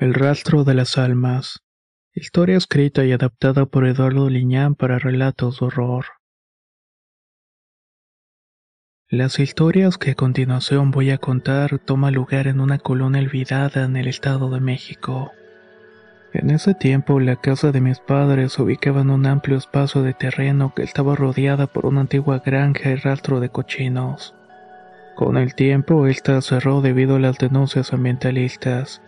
El rastro de las almas. Historia escrita y adaptada por Eduardo Liñán para relatos de horror. Las historias que a continuación voy a contar toman lugar en una colonia olvidada en el Estado de México. En ese tiempo la casa de mis padres se ubicaba en un amplio espacio de terreno que estaba rodeada por una antigua granja y rastro de cochinos. Con el tiempo esta cerró debido a las denuncias ambientalistas.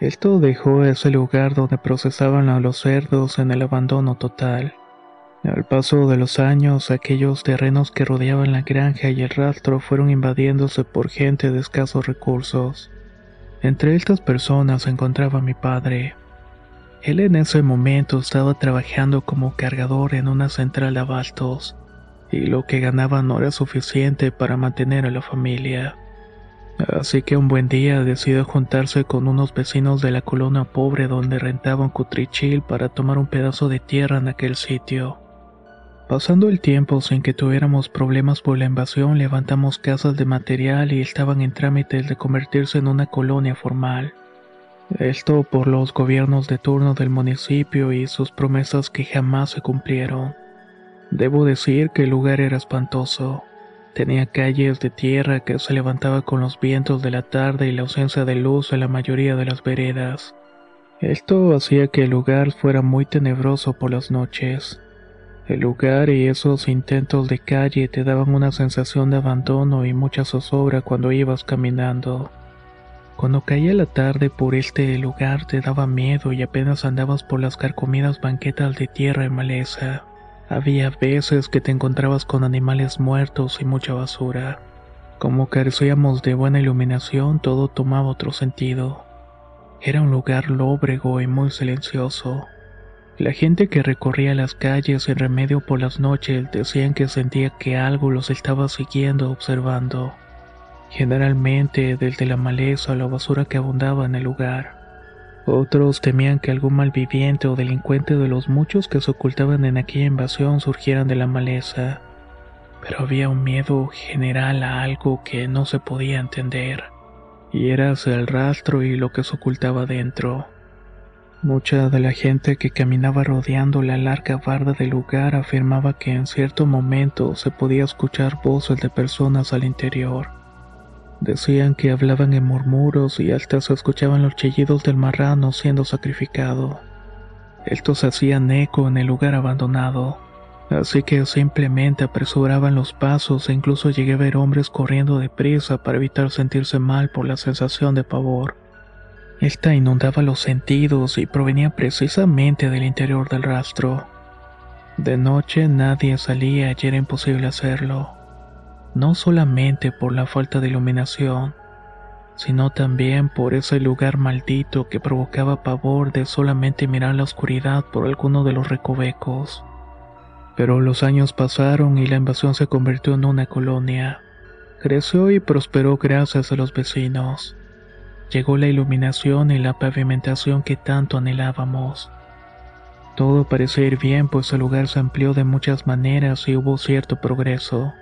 Esto dejó ese lugar donde procesaban a los cerdos en el abandono total. Al paso de los años, aquellos terrenos que rodeaban la granja y el rastro fueron invadiéndose por gente de escasos recursos. Entre estas personas se encontraba mi padre. Él en ese momento estaba trabajando como cargador en una central de abastos, y lo que ganaba no era suficiente para mantener a la familia. Así que un buen día decidió juntarse con unos vecinos de la colonia pobre donde rentaban cutrichil para tomar un pedazo de tierra en aquel sitio. Pasando el tiempo sin que tuviéramos problemas por la invasión, levantamos casas de material y estaban en trámites de convertirse en una colonia formal. Esto por los gobiernos de turno del municipio y sus promesas que jamás se cumplieron. Debo decir que el lugar era espantoso. Tenía calles de tierra que se levantaba con los vientos de la tarde y la ausencia de luz en la mayoría de las veredas. Esto hacía que el lugar fuera muy tenebroso por las noches. El lugar y esos intentos de calle te daban una sensación de abandono y mucha zozobra cuando ibas caminando. Cuando caía la tarde por este lugar te daba miedo y apenas andabas por las carcomidas banquetas de tierra y maleza. Había veces que te encontrabas con animales muertos y mucha basura. Como carecíamos de buena iluminación, todo tomaba otro sentido. Era un lugar lóbrego y muy silencioso. La gente que recorría las calles sin remedio por las noches decían que sentía que algo los estaba siguiendo, observando. Generalmente desde la maleza o la basura que abundaba en el lugar. Otros temían que algún malviviente o delincuente de los muchos que se ocultaban en aquella invasión surgieran de la maleza. Pero había un miedo general a algo que no se podía entender, y era hacia el rastro y lo que se ocultaba dentro. Mucha de la gente que caminaba rodeando la larga barda del lugar afirmaba que en cierto momento se podía escuchar voces de personas al interior. Decían que hablaban en murmuros y hasta se escuchaban los chillidos del marrano siendo sacrificado. Estos hacían eco en el lugar abandonado, así que simplemente apresuraban los pasos e incluso llegué a ver hombres corriendo deprisa para evitar sentirse mal por la sensación de pavor. Esta inundaba los sentidos y provenía precisamente del interior del rastro. De noche nadie salía y era imposible hacerlo no solamente por la falta de iluminación, sino también por ese lugar maldito que provocaba pavor de solamente mirar la oscuridad por alguno de los recovecos. Pero los años pasaron y la invasión se convirtió en una colonia. Creció y prosperó gracias a los vecinos. Llegó la iluminación y la pavimentación que tanto anhelábamos. Todo parecía ir bien pues el lugar se amplió de muchas maneras y hubo cierto progreso.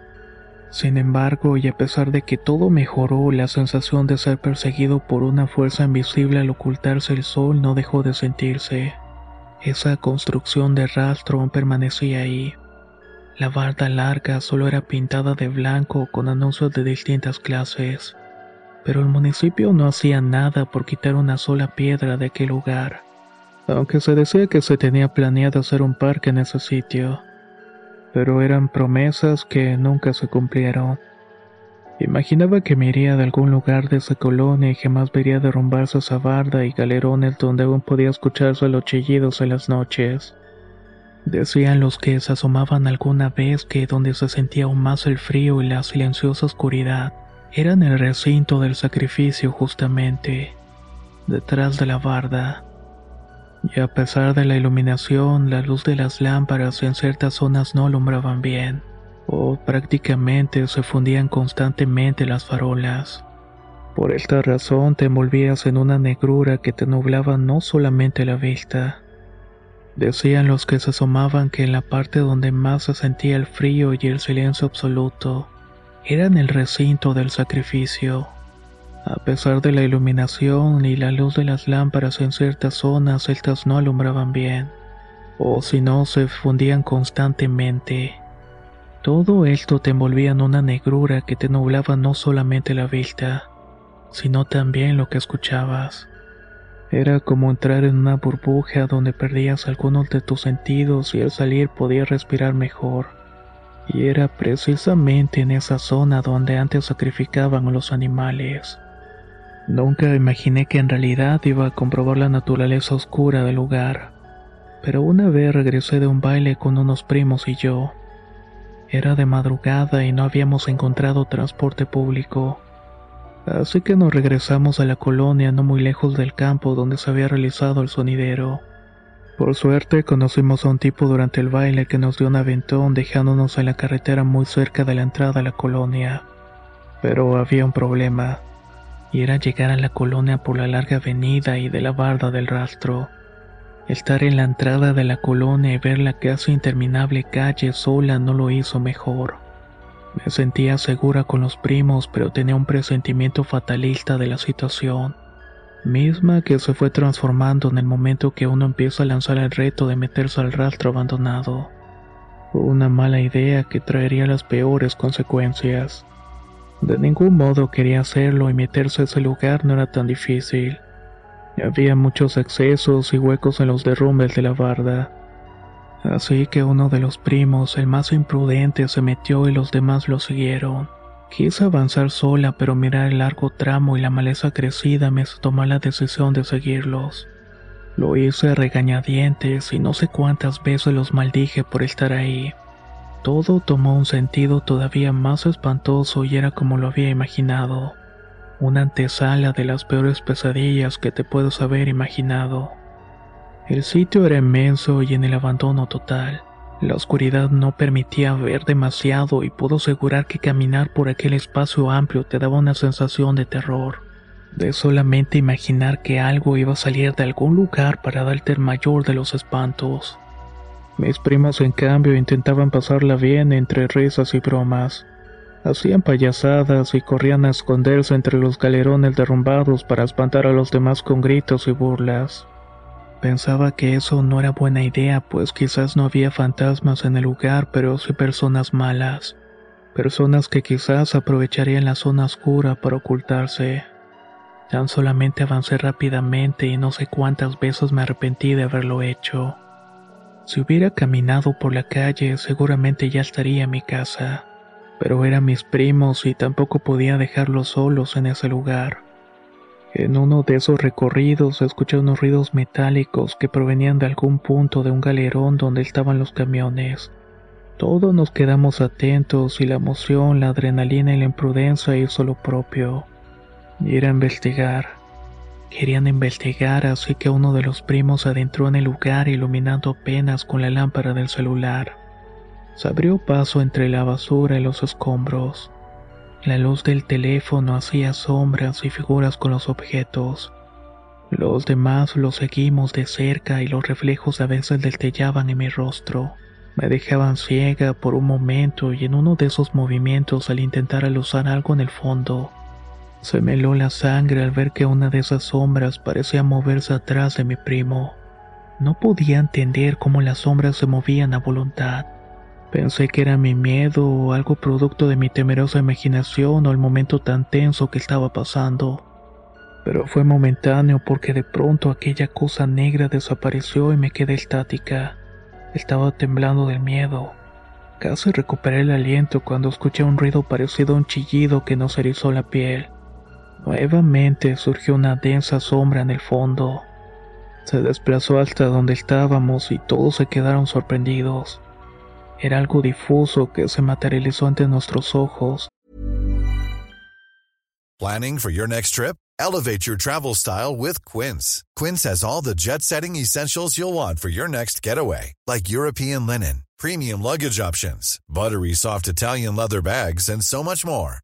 Sin embargo, y a pesar de que todo mejoró, la sensación de ser perseguido por una fuerza invisible al ocultarse el sol no dejó de sentirse. Esa construcción de rastro permanecía ahí. La barda larga solo era pintada de blanco con anuncios de distintas clases, pero el municipio no hacía nada por quitar una sola piedra de aquel lugar, aunque se decía que se tenía planeado hacer un parque en ese sitio pero eran promesas que nunca se cumplieron. Imaginaba que me iría de algún lugar de esa colonia y jamás vería derrumbarse esa barda y galerones donde aún podía escucharse los chillidos en las noches. Decían los que se asomaban alguna vez que donde se sentía aún más el frío y la silenciosa oscuridad Era en el recinto del sacrificio justamente, detrás de la barda. Y a pesar de la iluminación, la luz de las lámparas en ciertas zonas no alumbraban bien, o prácticamente se fundían constantemente las farolas. Por esta razón te envolvías en una negrura que te nublaba no solamente la vista. Decían los que se asomaban que en la parte donde más se sentía el frío y el silencio absoluto, era en el recinto del sacrificio. A pesar de la iluminación y la luz de las lámparas en ciertas zonas, estas no alumbraban bien, o si no, se fundían constantemente. Todo esto te envolvía en una negrura que te nublaba no solamente la vista, sino también lo que escuchabas. Era como entrar en una burbuja donde perdías algunos de tus sentidos y al salir podías respirar mejor. Y era precisamente en esa zona donde antes sacrificaban los animales. Nunca imaginé que en realidad iba a comprobar la naturaleza oscura del lugar. Pero una vez regresé de un baile con unos primos y yo. Era de madrugada y no habíamos encontrado transporte público. Así que nos regresamos a la colonia no muy lejos del campo donde se había realizado el sonidero. Por suerte conocimos a un tipo durante el baile que nos dio un aventón dejándonos en la carretera muy cerca de la entrada a la colonia. Pero había un problema, y era llegar a la colonia por la larga avenida y de la barda del rastro. Estar en la entrada de la colonia y ver la casi interminable calle sola no lo hizo mejor. Me sentía segura con los primos, pero tenía un presentimiento fatalista de la situación, misma que se fue transformando en el momento que uno empieza a lanzar el reto de meterse al rastro abandonado. Una mala idea que traería las peores consecuencias. De ningún modo quería hacerlo y meterse a ese lugar no era tan difícil. Había muchos excesos y huecos en los derrumbes de la barda. Así que uno de los primos, el más imprudente, se metió y los demás lo siguieron. Quise avanzar sola, pero mirar el largo tramo y la maleza crecida me hizo tomar la decisión de seguirlos. Lo hice regañadientes y no sé cuántas veces los maldije por estar ahí. Todo tomó un sentido todavía más espantoso y era como lo había imaginado. Una antesala de las peores pesadillas que te puedo haber imaginado. El sitio era inmenso y en el abandono total. La oscuridad no permitía ver demasiado y puedo asegurar que caminar por aquel espacio amplio te daba una sensación de terror, de solamente imaginar que algo iba a salir de algún lugar para darte el mayor de los espantos. Mis primos en cambio intentaban pasarla bien entre risas y bromas. Hacían payasadas y corrían a esconderse entre los galerones derrumbados para espantar a los demás con gritos y burlas. Pensaba que eso no era buena idea, pues quizás no había fantasmas en el lugar, pero sí personas malas. Personas que quizás aprovecharían la zona oscura para ocultarse. Tan solamente avancé rápidamente y no sé cuántas veces me arrepentí de haberlo hecho. Si hubiera caminado por la calle, seguramente ya estaría en mi casa. Pero eran mis primos y tampoco podía dejarlos solos en ese lugar. En uno de esos recorridos escuché unos ruidos metálicos que provenían de algún punto de un galerón donde estaban los camiones. Todos nos quedamos atentos y la emoción, la adrenalina y la imprudencia hizo lo propio. Ir a investigar. Querían investigar, así que uno de los primos adentró en el lugar iluminando apenas con la lámpara del celular. Se abrió paso entre la basura y los escombros. La luz del teléfono hacía sombras y figuras con los objetos. Los demás los seguimos de cerca y los reflejos a veces destellaban en mi rostro. Me dejaban ciega por un momento y en uno de esos movimientos al intentar alusar algo en el fondo, se me heló la sangre al ver que una de esas sombras parecía moverse atrás de mi primo. No podía entender cómo las sombras se movían a voluntad. Pensé que era mi miedo o algo producto de mi temerosa imaginación o el momento tan tenso que estaba pasando. Pero fue momentáneo porque de pronto aquella cosa negra desapareció y me quedé estática. Estaba temblando del miedo. Casi recuperé el aliento cuando escuché un ruido parecido a un chillido que nos erizó la piel. Nuevamente surgió una densa sombra en el fondo. Se desplazó hasta donde estábamos y todos se quedaron sorprendidos. Era algo difuso que se materializó ante nuestros ojos. Planning for your next trip? Elevate your travel style with Quince. Quince has all the jet setting essentials you'll want for your next getaway, like European linen, premium luggage options, buttery soft Italian leather bags, and so much more.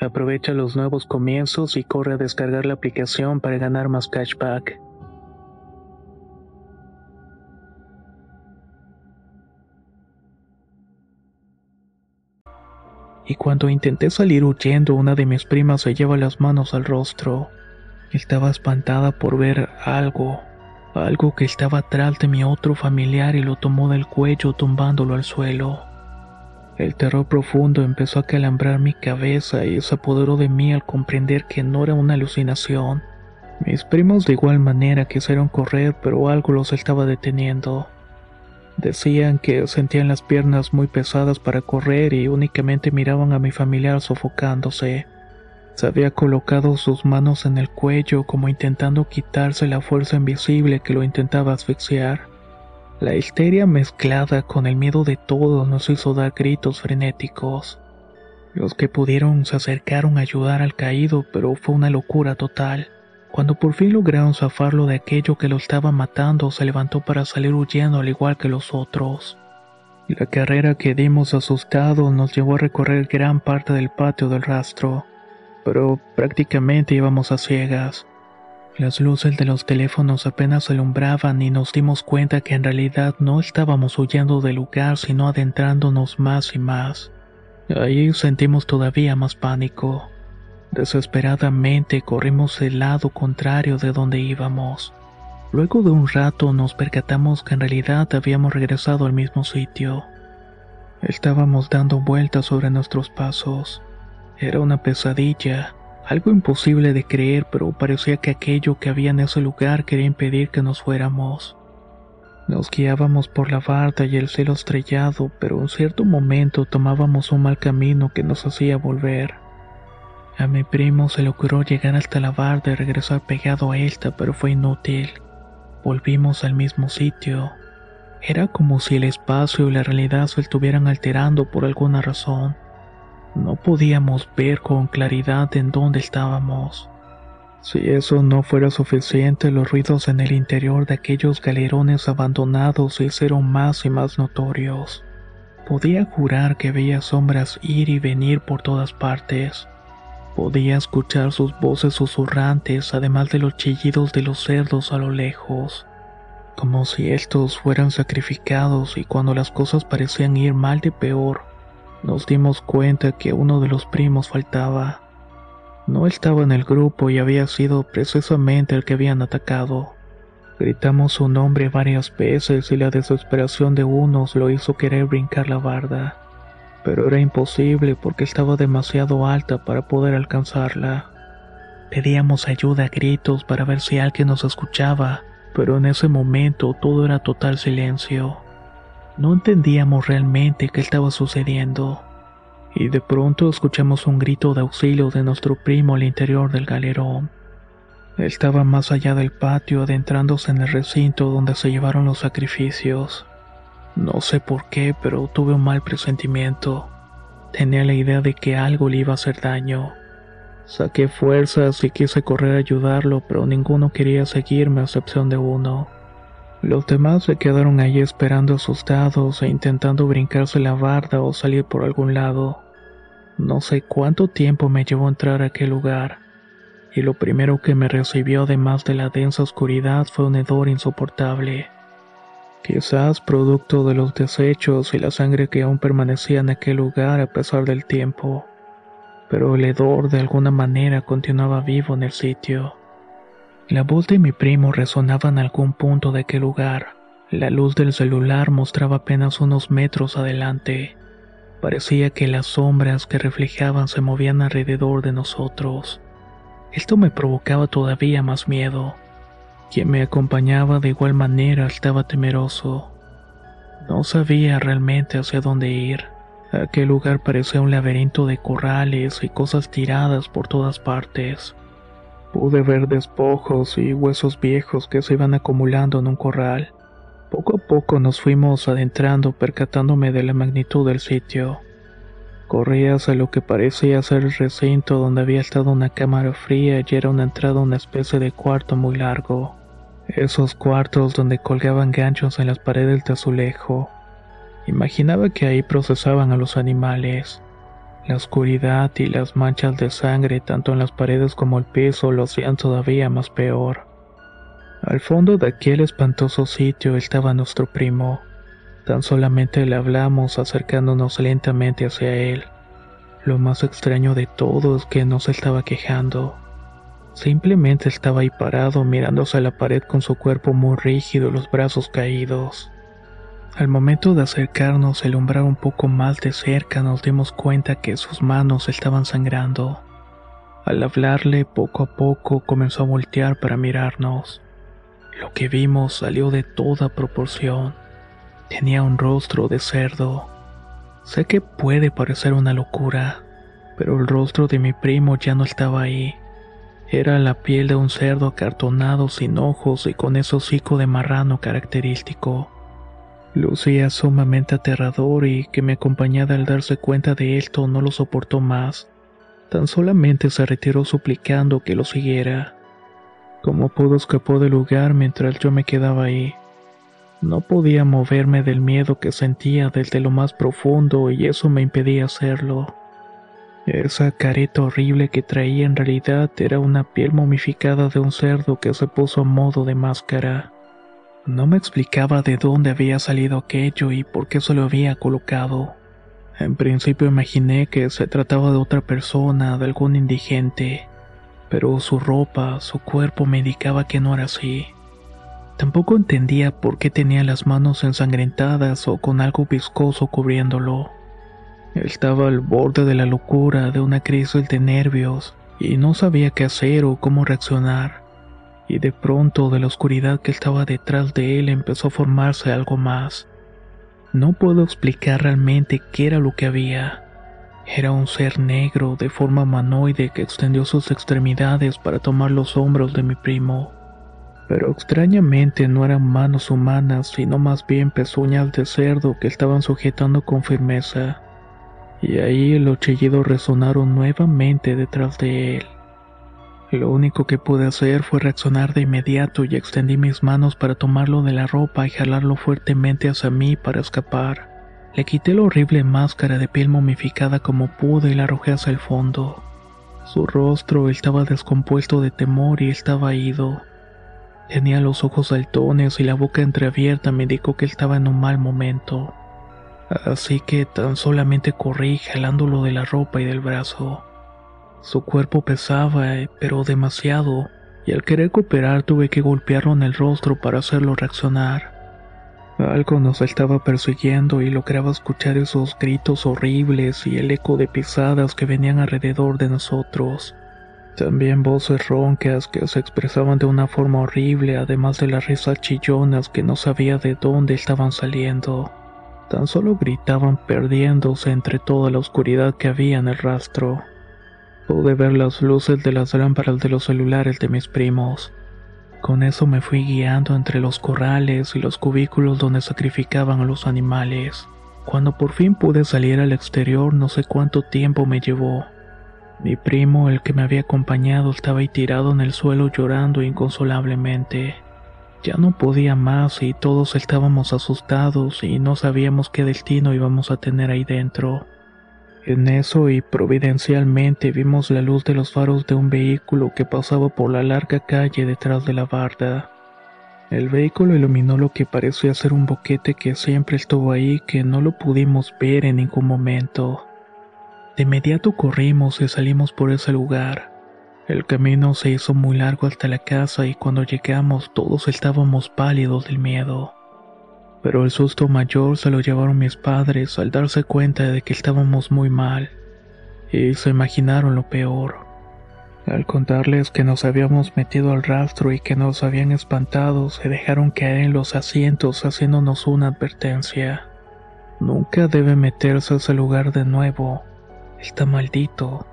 Aprovecha los nuevos comienzos y corre a descargar la aplicación para ganar más cashback. Y cuando intenté salir huyendo, una de mis primas se lleva las manos al rostro. Estaba espantada por ver algo, algo que estaba atrás de mi otro familiar y lo tomó del cuello tumbándolo al suelo. El terror profundo empezó a calambrar mi cabeza y se apoderó de mí al comprender que no era una alucinación. Mis primos de igual manera quisieron correr, pero algo los estaba deteniendo. Decían que sentían las piernas muy pesadas para correr y únicamente miraban a mi familiar sofocándose. Se había colocado sus manos en el cuello como intentando quitarse la fuerza invisible que lo intentaba asfixiar. La histeria mezclada con el miedo de todos nos hizo dar gritos frenéticos. Los que pudieron se acercaron a ayudar al caído, pero fue una locura total. Cuando por fin lograron zafarlo de aquello que lo estaba matando, se levantó para salir huyendo al igual que los otros. La carrera que dimos asustados nos llevó a recorrer gran parte del patio del rastro, pero prácticamente íbamos a ciegas. Las luces de los teléfonos apenas alumbraban y nos dimos cuenta que en realidad no estábamos huyendo del lugar sino adentrándonos más y más. Ahí sentimos todavía más pánico. Desesperadamente corrimos del lado contrario de donde íbamos. Luego de un rato nos percatamos que en realidad habíamos regresado al mismo sitio. Estábamos dando vueltas sobre nuestros pasos. Era una pesadilla algo imposible de creer, pero parecía que aquello que había en ese lugar quería impedir que nos fuéramos. Nos guiábamos por la barda y el cielo estrellado, pero en cierto momento tomábamos un mal camino que nos hacía volver. A mi primo se le ocurrió llegar hasta la barda y regresar pegado a esta, pero fue inútil. Volvimos al mismo sitio. Era como si el espacio y la realidad se estuvieran alterando por alguna razón. No podíamos ver con claridad en dónde estábamos. Si eso no fuera suficiente, los ruidos en el interior de aquellos galerones abandonados se hicieron más y más notorios. Podía jurar que veía sombras ir y venir por todas partes. Podía escuchar sus voces susurrantes, además de los chillidos de los cerdos a lo lejos, como si estos fueran sacrificados y cuando las cosas parecían ir mal de peor, nos dimos cuenta que uno de los primos faltaba. No estaba en el grupo y había sido precisamente el que habían atacado. Gritamos su nombre varias veces y la desesperación de unos lo hizo querer brincar la barda pero era imposible porque estaba demasiado alta para poder alcanzarla. Pedíamos ayuda a gritos para ver si alguien nos escuchaba, pero en ese momento todo era total silencio. No entendíamos realmente qué estaba sucediendo. Y de pronto escuchamos un grito de auxilio de nuestro primo al interior del galerón. Estaba más allá del patio adentrándose en el recinto donde se llevaron los sacrificios. No sé por qué, pero tuve un mal presentimiento. Tenía la idea de que algo le iba a hacer daño. Saqué fuerzas y quise correr a ayudarlo, pero ninguno quería seguirme a excepción de uno. Los demás se quedaron allí esperando asustados e intentando brincarse la barda o salir por algún lado. No sé cuánto tiempo me llevó entrar a aquel lugar, y lo primero que me recibió además de la densa oscuridad fue un hedor insoportable quizás producto de los desechos y la sangre que aún permanecía en aquel lugar a pesar del tiempo, pero el hedor de alguna manera continuaba vivo en el sitio. La voz de mi primo resonaba en algún punto de aquel lugar. La luz del celular mostraba apenas unos metros adelante. Parecía que las sombras que reflejaban se movían alrededor de nosotros. Esto me provocaba todavía más miedo. Quien me acompañaba de igual manera estaba temeroso. No sabía realmente hacia dónde ir. Aquel lugar parecía un laberinto de corrales y cosas tiradas por todas partes. Pude ver despojos y huesos viejos que se iban acumulando en un corral. Poco a poco nos fuimos adentrando percatándome de la magnitud del sitio. Corrí hacia lo que parecía ser el recinto donde había estado una cámara fría y era una entrada a una especie de cuarto muy largo. Esos cuartos donde colgaban ganchos en las paredes de azulejo. Imaginaba que ahí procesaban a los animales. La oscuridad y las manchas de sangre tanto en las paredes como el piso lo hacían todavía más peor. Al fondo de aquel espantoso sitio estaba nuestro primo. Tan solamente le hablamos acercándonos lentamente hacia él. Lo más extraño de todo es que no se estaba quejando. Simplemente estaba ahí parado mirándose a la pared con su cuerpo muy rígido y los brazos caídos. Al momento de acercarnos y alumbrar un poco más de cerca nos dimos cuenta que sus manos estaban sangrando. Al hablarle poco a poco comenzó a voltear para mirarnos. Lo que vimos salió de toda proporción. Tenía un rostro de cerdo. Sé que puede parecer una locura, pero el rostro de mi primo ya no estaba ahí. Era la piel de un cerdo acartonado sin ojos y con ese hocico de marrano característico. Lucía sumamente aterrador y que me acompañada al darse cuenta de esto no lo soportó más. Tan solamente se retiró suplicando que lo siguiera. Como pudo escapó del lugar mientras yo me quedaba ahí. No podía moverme del miedo que sentía desde lo más profundo y eso me impedía hacerlo. Esa careta horrible que traía en realidad era una piel momificada de un cerdo que se puso a modo de máscara. No me explicaba de dónde había salido aquello y por qué se lo había colocado. En principio imaginé que se trataba de otra persona, de algún indigente, pero su ropa, su cuerpo me indicaba que no era así. Tampoco entendía por qué tenía las manos ensangrentadas o con algo viscoso cubriéndolo. Estaba al borde de la locura, de una crisis de nervios, y no sabía qué hacer o cómo reaccionar. Y de pronto, de la oscuridad que estaba detrás de él, empezó a formarse algo más. No puedo explicar realmente qué era lo que había. Era un ser negro de forma humanoide que extendió sus extremidades para tomar los hombros de mi primo. Pero extrañamente no eran manos humanas, sino más bien pezuñas de cerdo que estaban sujetando con firmeza y ahí los chillidos resonaron nuevamente detrás de él. Lo único que pude hacer fue reaccionar de inmediato y extendí mis manos para tomarlo de la ropa y jalarlo fuertemente hacia mí para escapar. Le quité la horrible máscara de piel momificada como pude y la arrojé hacia el fondo. Su rostro estaba descompuesto de temor y estaba ido. Tenía los ojos saltones y la boca entreabierta me indicó que estaba en un mal momento. Así que tan solamente corrí jalándolo de la ropa y del brazo. Su cuerpo pesaba, eh, pero demasiado, y al querer cooperar tuve que golpearlo en el rostro para hacerlo reaccionar. Algo nos estaba persiguiendo y lograba escuchar esos gritos horribles y el eco de pisadas que venían alrededor de nosotros. También voces roncas que se expresaban de una forma horrible, además de las risas chillonas que no sabía de dónde estaban saliendo. Tan solo gritaban perdiéndose entre toda la oscuridad que había en el rastro. Pude ver las luces de las lámparas de los celulares de mis primos. Con eso me fui guiando entre los corrales y los cubículos donde sacrificaban a los animales. Cuando por fin pude salir al exterior no sé cuánto tiempo me llevó. Mi primo, el que me había acompañado, estaba ahí tirado en el suelo llorando inconsolablemente. Ya no podía más y todos estábamos asustados y no sabíamos qué destino íbamos a tener ahí dentro. En eso y providencialmente vimos la luz de los faros de un vehículo que pasaba por la larga calle detrás de la barda. El vehículo iluminó lo que parecía ser un boquete que siempre estuvo ahí que no lo pudimos ver en ningún momento. De inmediato corrimos y salimos por ese lugar. El camino se hizo muy largo hasta la casa y cuando llegamos todos estábamos pálidos del miedo pero el susto mayor se lo llevaron mis padres al darse cuenta de que estábamos muy mal, y se imaginaron lo peor. Al contarles que nos habíamos metido al rastro y que nos habían espantado, se dejaron caer en los asientos haciéndonos una advertencia. Nunca debe meterse a ese lugar de nuevo. Está maldito.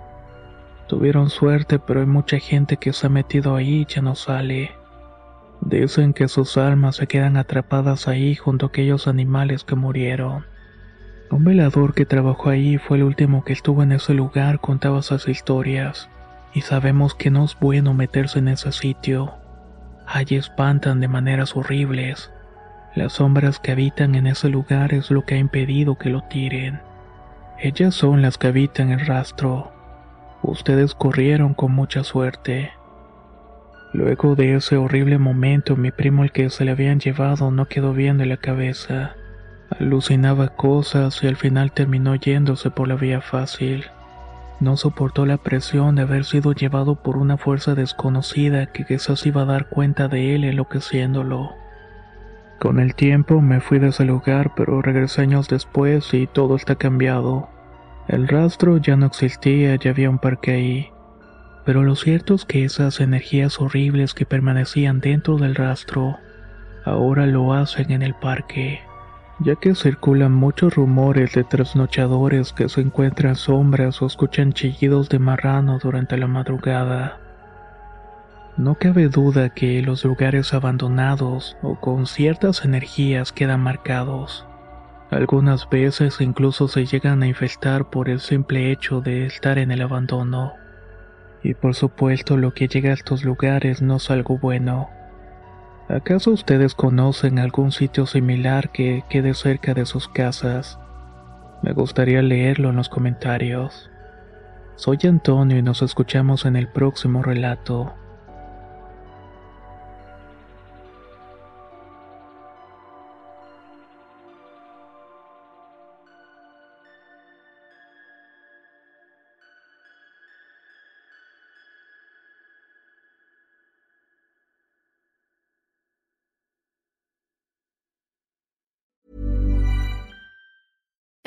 Tuvieron suerte, pero hay mucha gente que se ha metido ahí y ya no sale. Dicen que sus almas se quedan atrapadas ahí junto a aquellos animales que murieron. Un velador que trabajó ahí fue el último que estuvo en ese lugar contaba esas historias, y sabemos que no es bueno meterse en ese sitio. Allí espantan de maneras horribles. Las sombras que habitan en ese lugar es lo que ha impedido que lo tiren. Ellas son las que habitan el rastro. Ustedes corrieron con mucha suerte. Luego de ese horrible momento, mi primo el que se le habían llevado no quedó bien de la cabeza. Alucinaba cosas y al final terminó yéndose por la vía fácil. No soportó la presión de haber sido llevado por una fuerza desconocida que quizás iba a dar cuenta de él enloqueciéndolo. Con el tiempo me fui de ese lugar, pero regresé años después y todo está cambiado. El rastro ya no existía, ya había un parque ahí. Pero lo cierto es que esas energías horribles que permanecían dentro del rastro, ahora lo hacen en el parque, ya que circulan muchos rumores de trasnochadores que se encuentran sombras o escuchan chillidos de marrano durante la madrugada. No cabe duda que los lugares abandonados o con ciertas energías quedan marcados. Algunas veces incluso se llegan a infestar por el simple hecho de estar en el abandono. Y por supuesto lo que llega a estos lugares no es algo bueno. ¿Acaso ustedes conocen algún sitio similar que quede cerca de sus casas? Me gustaría leerlo en los comentarios. Soy Antonio y nos escuchamos en el próximo relato.